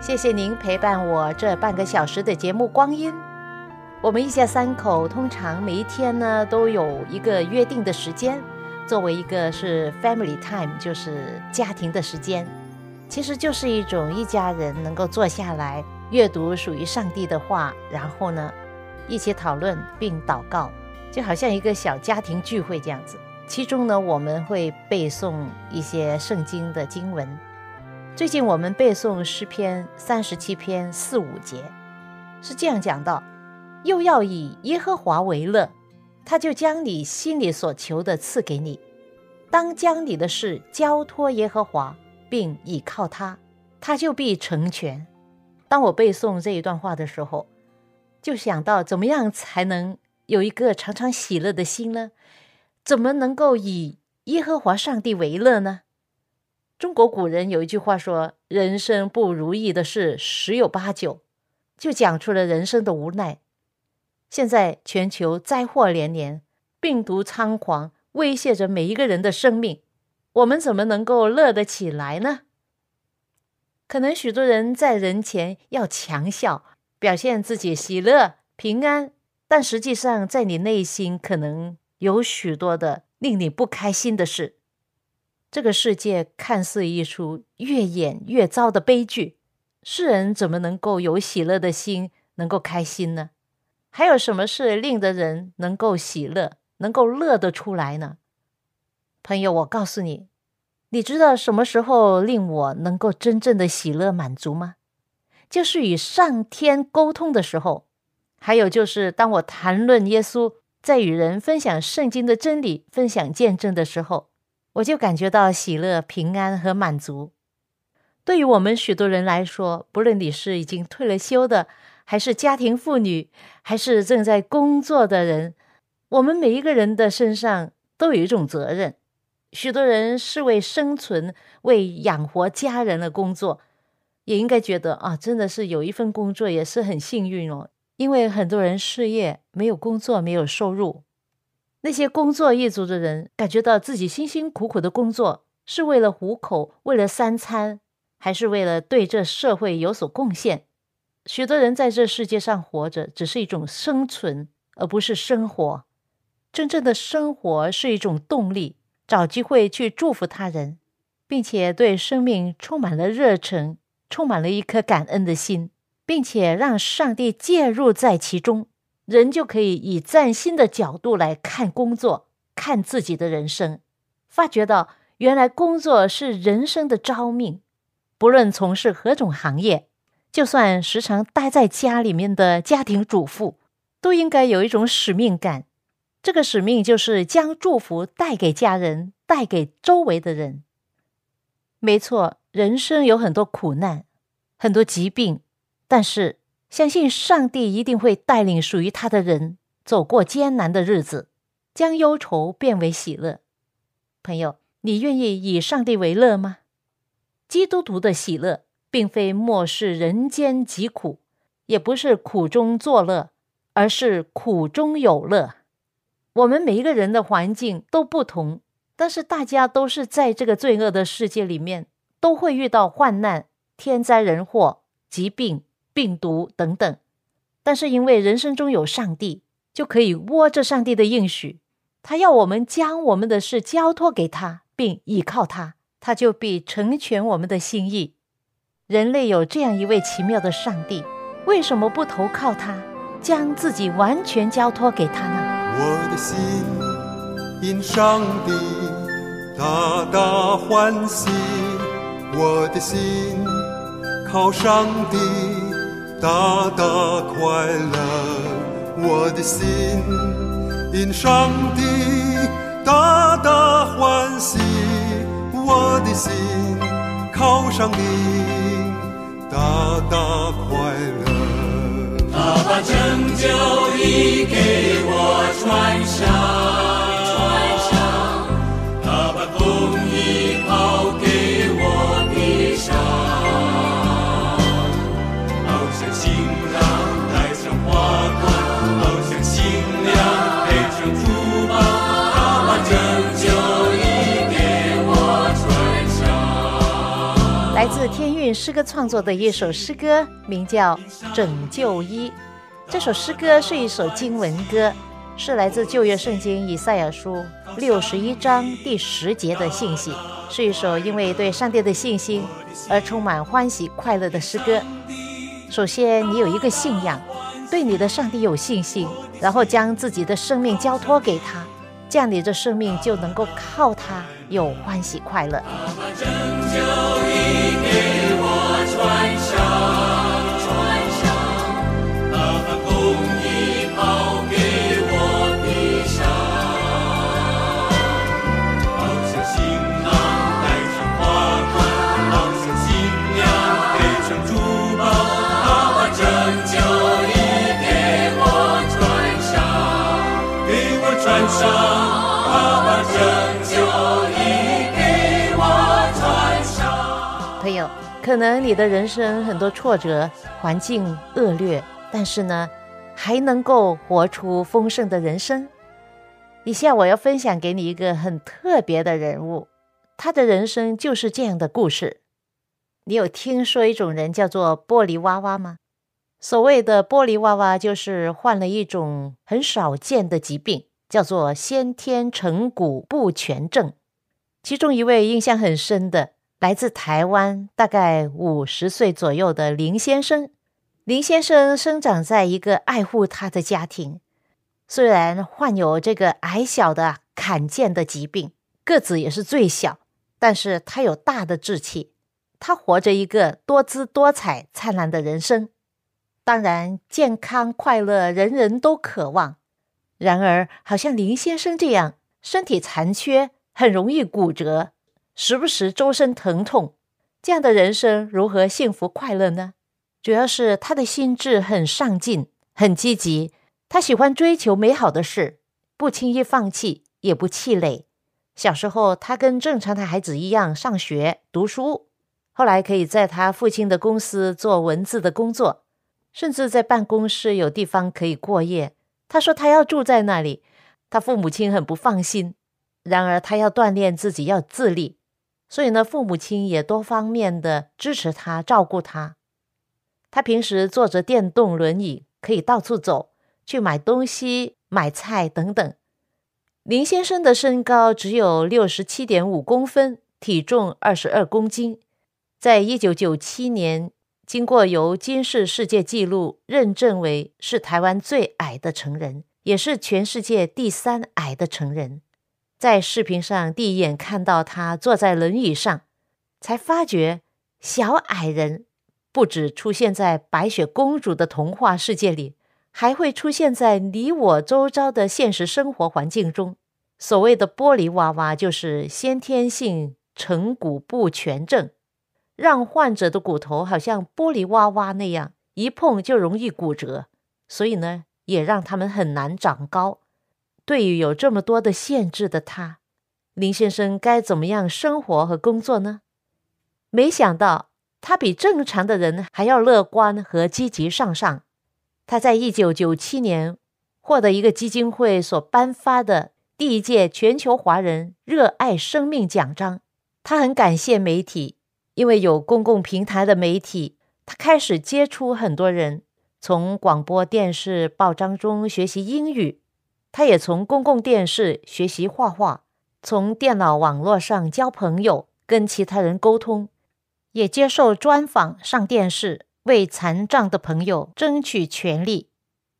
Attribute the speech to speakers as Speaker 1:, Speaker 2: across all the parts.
Speaker 1: 谢谢您陪伴我这半个小时的节目光阴。我们一家三口通常每一天呢都有一个约定的时间，作为一个是 family time，就是家庭的时间，其实就是一种一家人能够坐下来阅读属于上帝的话，然后呢一起讨论并祷告，就好像一个小家庭聚会这样子。其中呢我们会背诵一些圣经的经文。最近我们背诵诗篇三十七篇四五节，是这样讲到：又要以耶和华为乐，他就将你心里所求的赐给你。当将你的事交托耶和华，并倚靠他，他就必成全。当我背诵这一段话的时候，就想到怎么样才能有一个常常喜乐的心呢？怎么能够以耶和华上帝为乐呢？中国古人有一句话说：“人生不如意的事十有八九”，就讲出了人生的无奈。现在全球灾祸连连，病毒猖狂，威胁着每一个人的生命，我们怎么能够乐得起来呢？可能许多人在人前要强笑，表现自己喜乐平安，但实际上在你内心可能有许多的令你不开心的事。这个世界看似一出越演越糟的悲剧，世人怎么能够有喜乐的心，能够开心呢？还有什么事令得人能够喜乐，能够乐得出来呢？朋友，我告诉你，你知道什么时候令我能够真正的喜乐满足吗？就是与上天沟通的时候，还有就是当我谈论耶稣，在与人分享圣经的真理、分享见证的时候。我就感觉到喜乐、平安和满足。对于我们许多人来说，不论你是已经退了休的，还是家庭妇女，还是正在工作的人，我们每一个人的身上都有一种责任。许多人是为生存、为养活家人的工作，也应该觉得啊，真的是有一份工作也是很幸运哦。因为很多人失业，没有工作，没有收入。那些工作一族的人，感觉到自己辛辛苦苦的工作是为了糊口，为了三餐，还是为了对这社会有所贡献？许多人在这世界上活着，只是一种生存，而不是生活。真正的生活是一种动力，找机会去祝福他人，并且对生命充满了热忱，充满了一颗感恩的心，并且让上帝介入在其中。人就可以以崭新的角度来看工作，看自己的人生，发觉到原来工作是人生的招命。不论从事何种行业，就算时常待在家里面的家庭主妇，都应该有一种使命感。这个使命就是将祝福带给家人，带给周围的人。没错，人生有很多苦难，很多疾病，但是。相信上帝一定会带领属于他的人走过艰难的日子，将忧愁变为喜乐。朋友，你愿意以上帝为乐吗？基督徒的喜乐，并非漠视人间疾苦，也不是苦中作乐，而是苦中有乐。我们每一个人的环境都不同，但是大家都是在这个罪恶的世界里面，都会遇到患难、天灾人祸、疾病。病毒等等，但是因为人生中有上帝，就可以握着上帝的应许。他要我们将我们的事交托给他，并倚靠他，他就必成全我们的心意。人类有这样一位奇妙的上帝，为什么不投靠他？将自己完全交托给他呢？
Speaker 2: 我的心因上帝大大欢喜，我的心靠上帝大大快乐，我的心因上帝大大欢喜，我的心靠上帝大大快乐。
Speaker 3: 他把拯救已给我穿上，
Speaker 1: 自天韵诗歌创作的一首诗歌，名叫《拯救一》。这首诗歌是一首经文歌，是来自旧约圣经以赛亚书六十一章第十节的信息，是一首因为对上帝的信心而充满欢喜快乐的诗歌。首先，你有一个信仰，对你的上帝有信心，然后将自己的生命交托给他，这样你的生命就能够靠他有欢喜快乐。朋友，可能你的人生很多挫折，环境恶劣，但是呢，还能够活出丰盛的人生。以下我要分享给你一个很特别的人物，他的人生就是这样的故事。你有听说一种人叫做玻璃娃娃吗？所谓的玻璃娃娃，就是患了一种很少见的疾病，叫做先天成骨不全症。其中一位印象很深的，来自台湾，大概五十岁左右的林先生。林先生生长在一个爱护他的家庭，虽然患有这个矮小的罕见的疾病，个子也是最小，但是他有大的志气，他活着一个多姿多彩、灿烂的人生。当然，健康快乐人人都渴望。然而，好像林先生这样身体残缺，很容易骨折，时不时周身疼痛，这样的人生如何幸福快乐呢？主要是他的心智很上进，很积极，他喜欢追求美好的事，不轻易放弃，也不气馁。小时候，他跟正常的孩子一样上学读书，后来可以在他父亲的公司做文字的工作，甚至在办公室有地方可以过夜。他说他要住在那里，他父母亲很不放心。然而他要锻炼自己，要自立，所以呢，父母亲也多方面的支持他，照顾他。他平时坐着电动轮椅，可以到处走，去买东西、买菜等等。林先生的身高只有六十七点五公分，体重二十二公斤。在一九九七年，经过由金氏世界纪录认证为是台湾最矮的成人，也是全世界第三矮的成人。在视频上第一眼看到他坐在轮椅上，才发觉小矮人。不止出现在白雪公主的童话世界里，还会出现在你我周遭的现实生活环境中。所谓的玻璃娃娃，就是先天性成骨不全症，让患者的骨头好像玻璃娃娃那样，一碰就容易骨折，所以呢，也让他们很难长高。对于有这么多的限制的他，林先生该怎么样生活和工作呢？没想到。他比正常的人还要乐观和积极向上。他在一九九七年获得一个基金会所颁发的第一届全球华人热爱生命奖章。他很感谢媒体，因为有公共平台的媒体，他开始接触很多人，从广播电视、报章中学习英语。他也从公共电视学习画画，从电脑网络上交朋友，跟其他人沟通。也接受专访，上电视，为残障的朋友争取权利。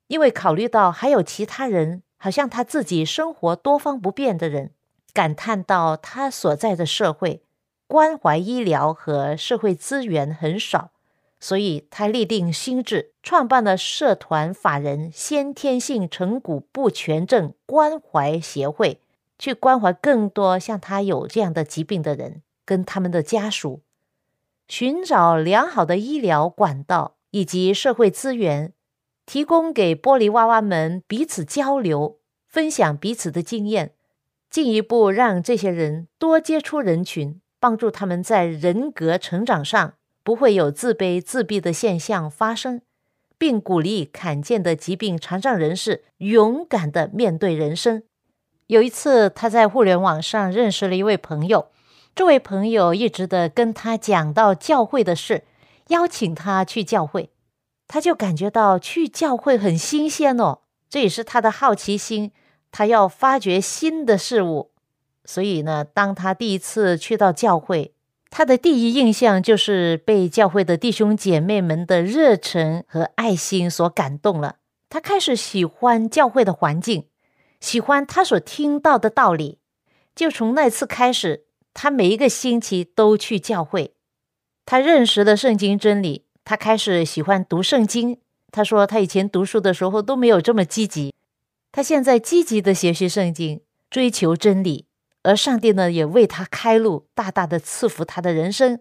Speaker 1: 因为考虑到还有其他人，好像他自己生活多方不便的人，感叹到他所在的社会关怀医疗和社会资源很少，所以他立定心志，创办了社团法人先天性成骨不全症关怀协会，去关怀更多像他有这样的疾病的人跟他们的家属，寻找良好的医疗管道以及社会资源。提供给玻璃娃娃们彼此交流、分享彼此的经验，进一步让这些人多接触人群，帮助他们在人格成长上不会有自卑、自闭的现象发生，并鼓励罕见的疾病残障人士勇敢的面对人生。有一次，他在互联网上认识了一位朋友，这位朋友一直的跟他讲到教会的事，邀请他去教会。他就感觉到去教会很新鲜哦，这也是他的好奇心，他要发掘新的事物。所以呢，当他第一次去到教会，他的第一印象就是被教会的弟兄姐妹们的热忱和爱心所感动了。他开始喜欢教会的环境，喜欢他所听到的道理。就从那次开始，他每一个星期都去教会，他认识了圣经真理。他开始喜欢读圣经。他说，他以前读书的时候都没有这么积极。他现在积极的学习圣经，追求真理，而上帝呢，也为他开路，大大的赐福他的人生。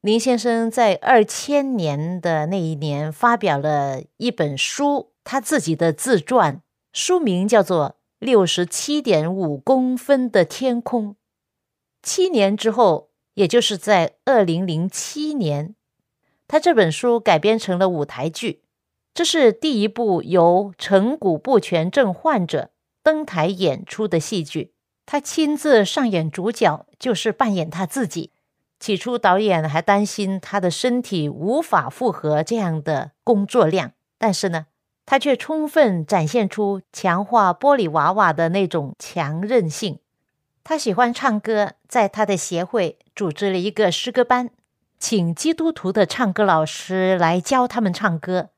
Speaker 1: 林先生在二千年的那一年发表了一本书，他自己的自传，书名叫做《六十七点五公分的天空》。七年之后，也就是在二零零七年。他这本书改编成了舞台剧，这是第一部由成骨不全症患者登台演出的戏剧。他亲自上演主角，就是扮演他自己。起初导演还担心他的身体无法负荷这样的工作量，但是呢，他却充分展现出强化玻璃娃娃的那种强韧性。他喜欢唱歌，在他的协会组织了一个诗歌班。请基督徒的唱歌老师来教他们唱歌。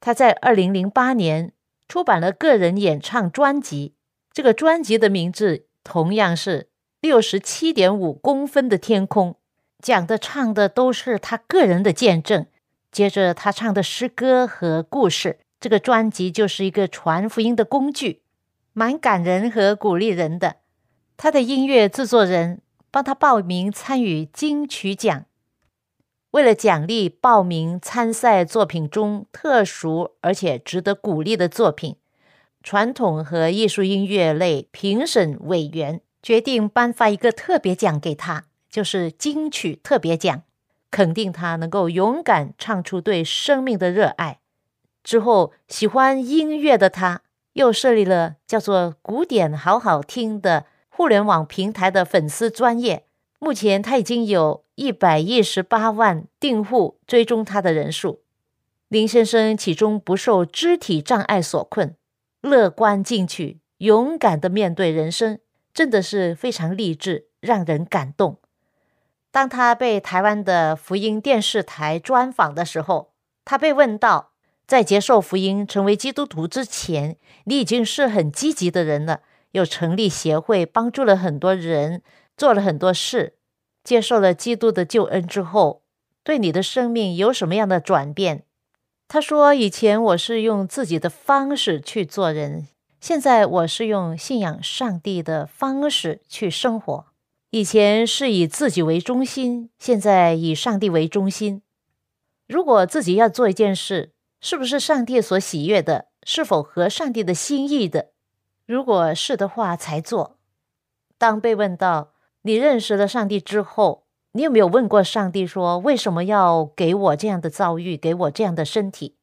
Speaker 1: 他在二零零八年出版了个人演唱专辑，这个专辑的名字同样是《六十七点五公分的天空》，讲的唱的都是他个人的见证。接着他唱的诗歌和故事，这个专辑就是一个传福音的工具，蛮感人和鼓励人的。他的音乐制作人帮他报名参与金曲奖。为了奖励报名参赛作品中特殊而且值得鼓励的作品，传统和艺术音乐类评审委员决定颁发一个特别奖给他，就是金曲特别奖，肯定他能够勇敢唱出对生命的热爱。之后，喜欢音乐的他又设立了叫做“古典好好听”的互联网平台的粉丝专业。目前他已经有一百一十八万订户追踪他的人数。林先生始终不受肢体障碍所困，乐观进取，勇敢的面对人生，真的是非常励志，让人感动。当他被台湾的福音电视台专访的时候，他被问到，在接受福音成为基督徒之前，你已经是很积极的人了，有成立协会，帮助了很多人，做了很多事。接受了基督的救恩之后，对你的生命有什么样的转变？他说：“以前我是用自己的方式去做人，现在我是用信仰上帝的方式去生活。以前是以自己为中心，现在以上帝为中心。如果自己要做一件事，是不是上帝所喜悦的？是否合上帝的心意的？如果是的话，才做。当被问到。”你认识了上帝之后，你有没有问过上帝说，为什么要给我这样的遭遇，给我这样的身体？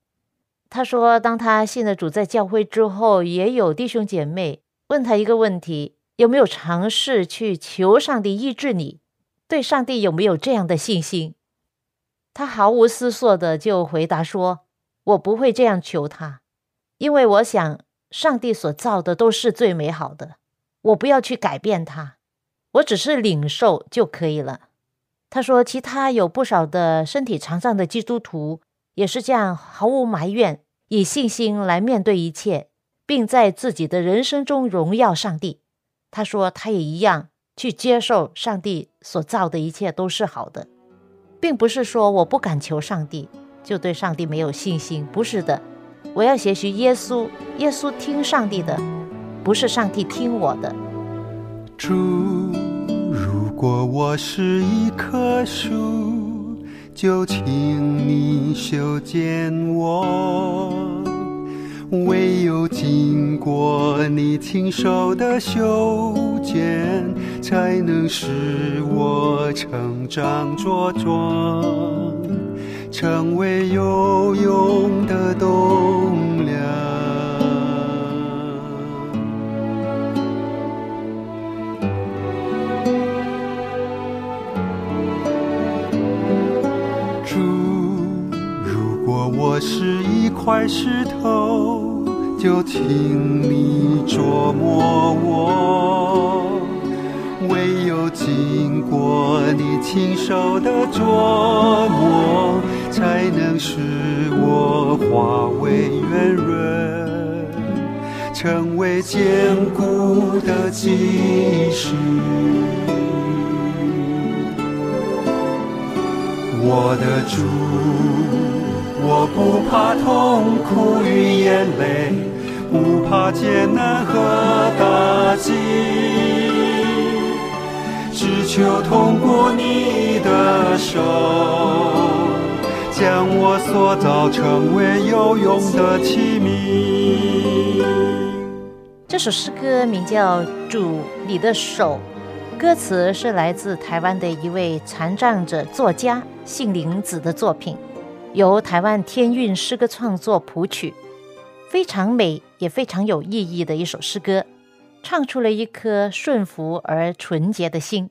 Speaker 1: 他说，当他信了主在教会之后，也有弟兄姐妹问他一个问题：有没有尝试去求上帝医治你？对上帝有没有这样的信心？他毫无思索的就回答说：“我不会这样求他，因为我想上帝所造的都是最美好的，我不要去改变他。”我只是领受就可以了。他说：“其他有不少的身体残障的基督徒也是这样，毫无埋怨，以信心来面对一切，并在自己的人生中荣耀上帝。他说，他也一样去接受上帝所造的一切都是好的，并不是说我不敢求上帝就对上帝没有信心，不是的。我要学习耶稣，耶稣听上帝的，不是上帝听我的。
Speaker 2: 主，如果我是一棵树，就请你修剪我。唯有经过你亲手的修剪，才能使我成长茁壮，成为有用的栋梁。是一块石头，就请你琢磨我。唯有经过你亲手的琢磨，才能使我化为圆润，成为坚固的基石。我的主，我不怕痛苦与眼泪，不怕艰难和打击，只求通过你的手，将我塑造成为有用的器皿。
Speaker 1: 这首诗歌名叫《主你的手》，歌词是来自台湾的一位残障者作家杏林子的作品，由台湾天韵诗歌创作谱曲，非常美也非常有意义的一首诗歌，唱出了一颗顺服而纯洁的心。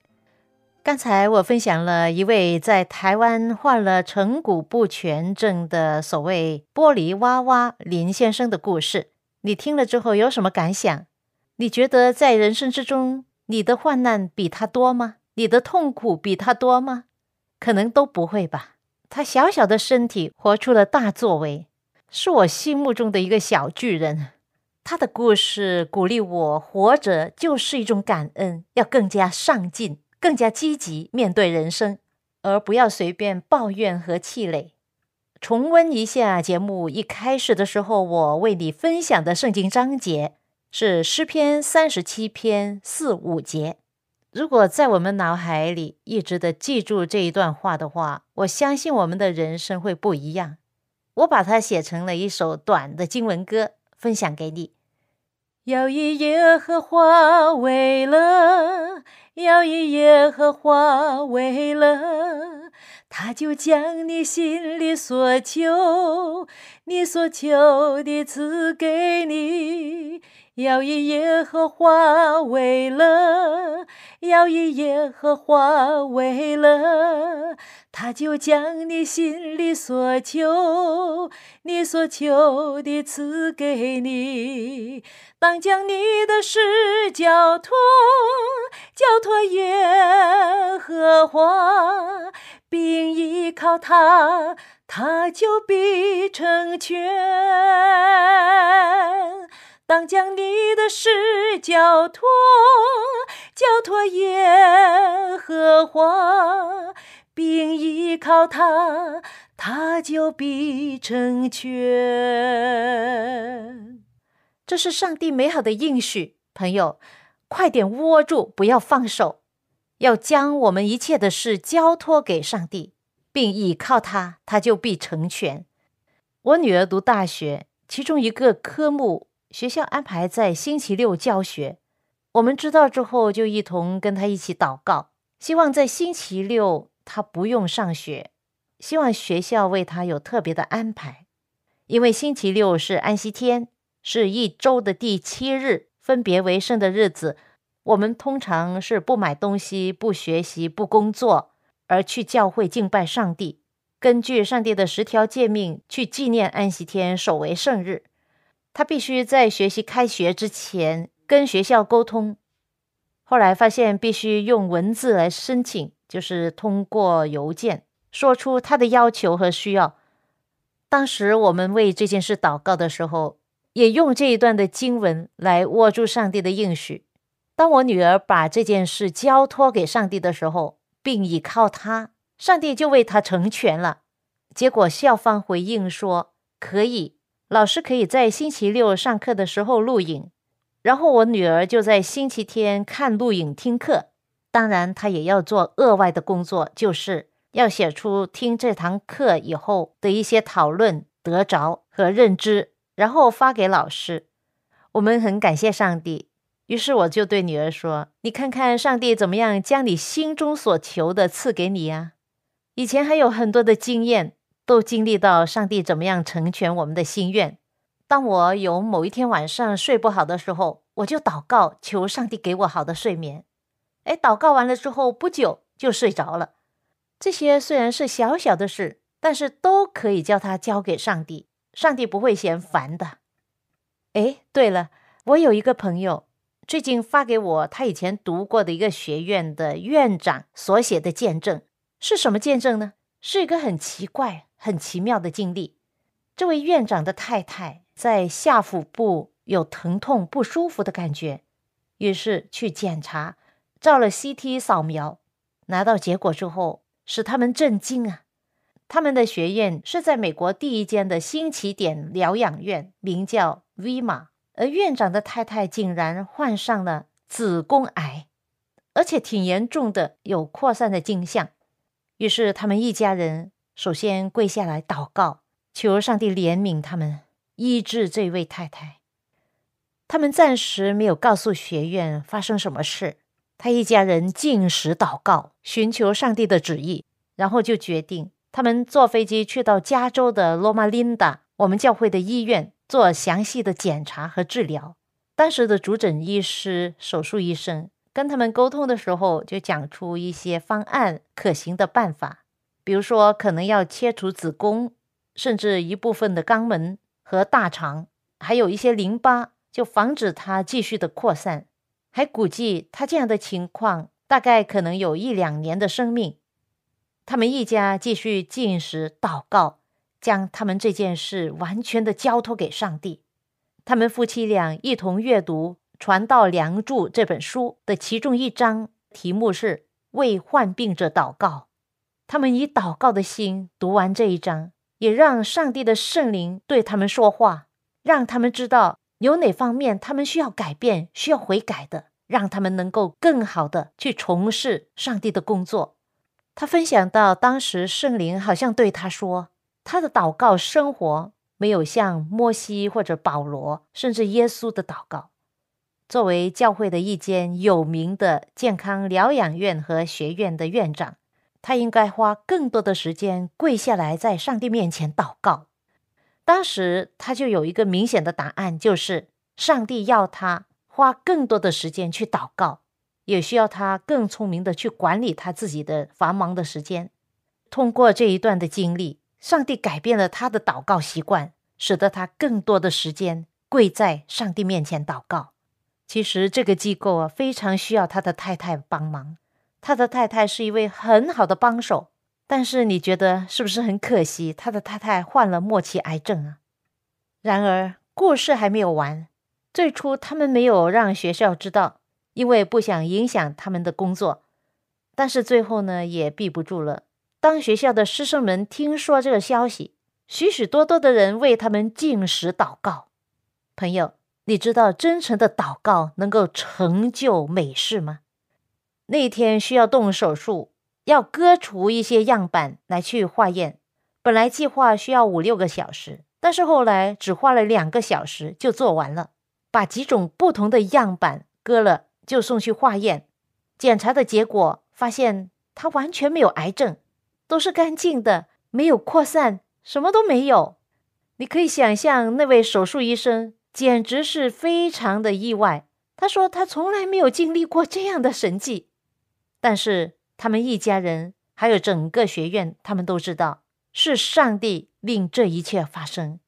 Speaker 1: 刚才我分享了一位在台湾患了成骨不全症的所谓玻璃娃娃林先生的故事，你听了之后有什么感想？你觉得在人生之中，你的患难比他多吗？你的痛苦比他多吗？可能都不会吧。他小小的身体活出了大作为，是我心目中的一个小巨人。他的故事鼓励我，活着就是一种感恩，要更加上进，更加积极面对人生，而不要随便抱怨和气馁。重温一下节目一开始的时候，我为你分享的圣经章节是诗篇三十七篇四五节。如果在我们脑海里一直的记住这一段话的话，我相信我们的人生会不一样。我把它写成了一首短的经文歌，分享给你。要以耶和华为乐，要以耶和华为乐，他就将你心里所求，你所求的赐给你。要以耶和华为乐，要以耶和华为乐，他就将你心里所求，你所求的赐给你。当将你的事交托，交托耶和华，并依靠他，他就必成全。当将你的事交托，交托耶和华，并依靠他，他就必成全。这是上帝美好的应许，朋友，快点握住，不要放手，要将我们一切的事交托给上帝，并倚靠他，他就必成全。我女儿读大学，其中一个科目。学校安排在星期六教学，我们知道之后就一同跟他一起祷告，希望在星期六他不用上学，希望学校为他有特别的安排，因为星期六是安息天，是一周的第七日，分别为圣的日子。我们通常是不买东西、不学习、不工作，而去教会敬拜上帝，根据上帝的十条诫命去纪念安息天，守为圣日。他必须在学习开学之前跟学校沟通。后来发现必须用文字来申请，就是通过邮件说出他的要求和需要。当时我们为这件事祷告的时候，也用这一段的经文来握住上帝的应许。当我女儿把这件事交托给上帝的时候，并倚靠他，上帝就为他成全了。结果校方回应说可以，老师可以在星期六上课的时候录影，然后我女儿就在星期天看录影听课。当然，她也要做额外的工作，就是要写出听这堂课以后的一些讨论得着和认知，然后发给老师。我们很感谢上帝。于是我就对女儿说：“你看看上帝怎么样将你心中所求的赐给你呀？以前还有很多的经验，都经历到上帝怎么样成全我们的心愿。当我有某一天晚上睡不好的时候，我就祷告，求上帝给我好的睡眠。哎，祷告完了之后，不久就睡着了。这些虽然是小小的事，但是都可以叫他交给上帝，上帝不会嫌烦的。哎，对了，我有一个朋友。”最近发给我他以前读过的一个学院的院长所写的见证是什么见证呢？是一个很奇怪、很奇妙的经历。这位院长的太太在下腹部有疼痛、不舒服的感觉，于是去检查，照了 CT 扫描，拿到结果之后，使他们震惊啊！他们的学院是在美国第一间的新起点疗养院，名叫 VMA，。而院长的太太竟然患上了子宫癌，而且挺严重的，有扩散的迹象。于是他们一家人首先跪下来祷告，求上帝怜悯他们，医治这位太太。他们暂时没有告诉学院发生什么事，他一家人进食祷告，寻求上帝的旨意，然后就决定他们坐飞机去到加州的罗马琳达，我们教会的医院。做详细的检查和治疗。当时的主诊医师、手术医生跟他们沟通的时候，就讲出一些方案、可行的办法，比如说可能要切除子宫，甚至一部分的肛门和大肠，还有一些淋巴，就防止它继续的扩散。还估计他这样的情况大概可能有一两年的生命。他们一家继续进食祷告。将他们这件事完全的交托给上帝。他们夫妻俩一同阅读《传道梁祝》这本书的其中一章，题目是“为患病者祷告”。他们以祷告的心读完这一章，也让上帝的圣灵对他们说话，让他们知道有哪方面他们需要改变、需要悔改的，让他们能够更好的去从事上帝的工作。他分享到，当时圣灵好像对他说。他的祷告生活没有像摩西或者保罗，甚至耶稣的祷告。作为教会的一间有名的健康疗养院和学院的院长，他应该花更多的时间跪下来在上帝面前祷告。当时他就有一个明显的答案，就是上帝要他花更多的时间去祷告，也需要他更聪明的去管理他自己的繁忙的时间。通过这一段的经历。上帝改变了他的祷告习惯，使得他更多的时间跪在上帝面前祷告。其实这个机构啊，非常需要他的太太帮忙。他的太太是一位很好的帮手，但是你觉得是不是很可惜？他的太太患了末期癌症啊。然而故事还没有完。最初他们没有让学校知道，因为不想影响他们的工作。但是最后呢，也避不住了。当学校的师生们听说这个消息，许许多多的人为他们进食祷告。朋友，你知道真诚的祷告能够成就美事吗？那天需要动手术，要割除一些样板来去化验。本来计划需要五六个小时，但是后来只花了两个小时就做完了。把几种不同的样板割了，就送去化验。检查的结果发现他完全没有癌症。都是干净的，没有扩散，什么都没有。你可以想象，那位手术医生简直是非常的意外。他说他从来没有经历过这样的神迹。但是他们一家人还有整个学院，他们都知道是上帝令这一切发生。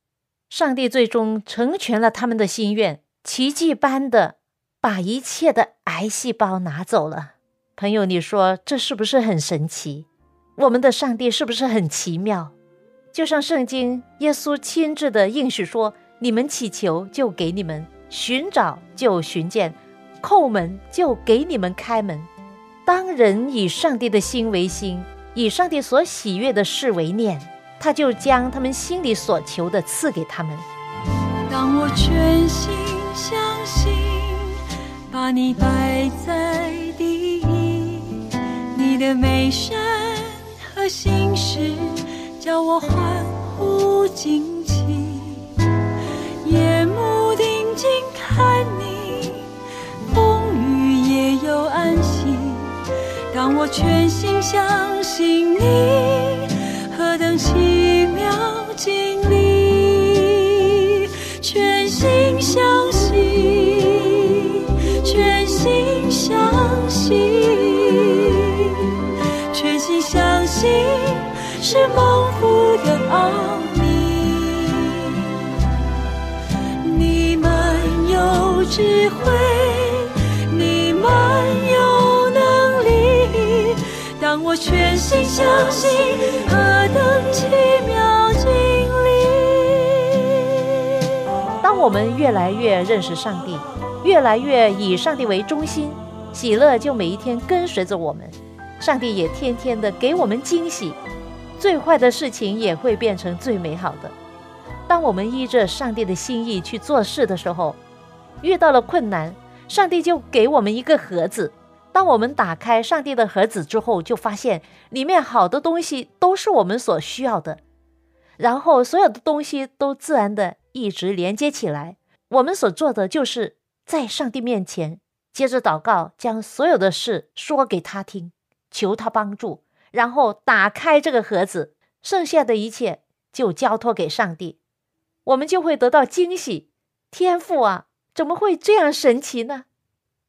Speaker 1: 上帝最终成全了他们的心愿，奇迹般的把一切的癌细胞拿走了。朋友，你说这是不是很神奇？我们的上帝是不是很奇妙？就像圣经耶稣亲自的应许说：“你们祈求，就给你们；寻找，就寻见；叩门，就给你们开门。”当人以上帝的心为心，以上帝所喜悦的事为念，他就将他们心里所求的赐给他们。
Speaker 4: 当我全心相信，把你摆在第一，你的美善和心事，叫我欢呼惊奇，夜幕定睛让我全心相信你，何等奇妙经历！全心相信，全心相信，全心相信是蒙福的奥秘。你们有智慧，全心相信，何等奇妙经历！
Speaker 1: 当我们越来越认识上帝，越来越以上帝为中心，喜乐就每一天跟随着我们。上帝也天天的给我们惊喜，最坏的事情也会变成最美好的。当我们依着上帝的心意去做事的时候，遇到了困难，上帝就给我们一个盒子。当我们打开上帝的盒子之后，就发现里面好多东西都是我们所需要的，然后所有的东西都自然的一直连接起来。我们所做的就是在上帝面前接着祷告，将所有的事说给他听，求他帮助，然后打开这个盒子，剩下的一切就交托给上帝，我们就会得到惊喜。天赋啊，怎么会这样神奇呢？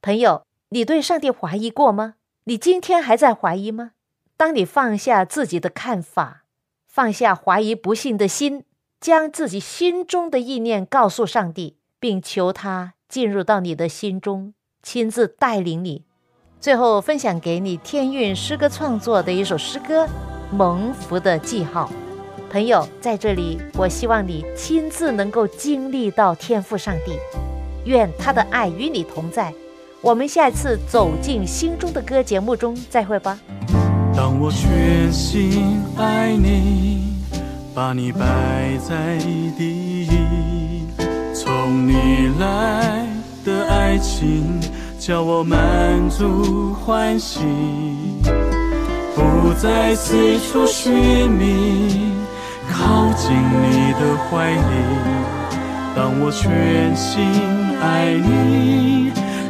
Speaker 1: 朋友，你对上帝怀疑过吗？你今天还在怀疑吗？当你放下自己的看法，放下怀疑不信的心，将自己心中的意念告诉上帝，并求他进入到你的心中，亲自带领你。最后分享给你天韵诗歌创作的一首诗歌《蒙福的记号》。朋友，在这里，我希望你亲自能够经历到天赋上帝，愿他的爱与你同在。我们下次走进心中的歌节目中再会吧。
Speaker 3: 当我全心爱你，把你摆在第一，从你来的爱情叫我满足欢喜，不再四处寻觅，靠近你的怀里。当我全心爱你，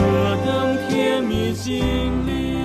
Speaker 3: 何等甜蜜经历！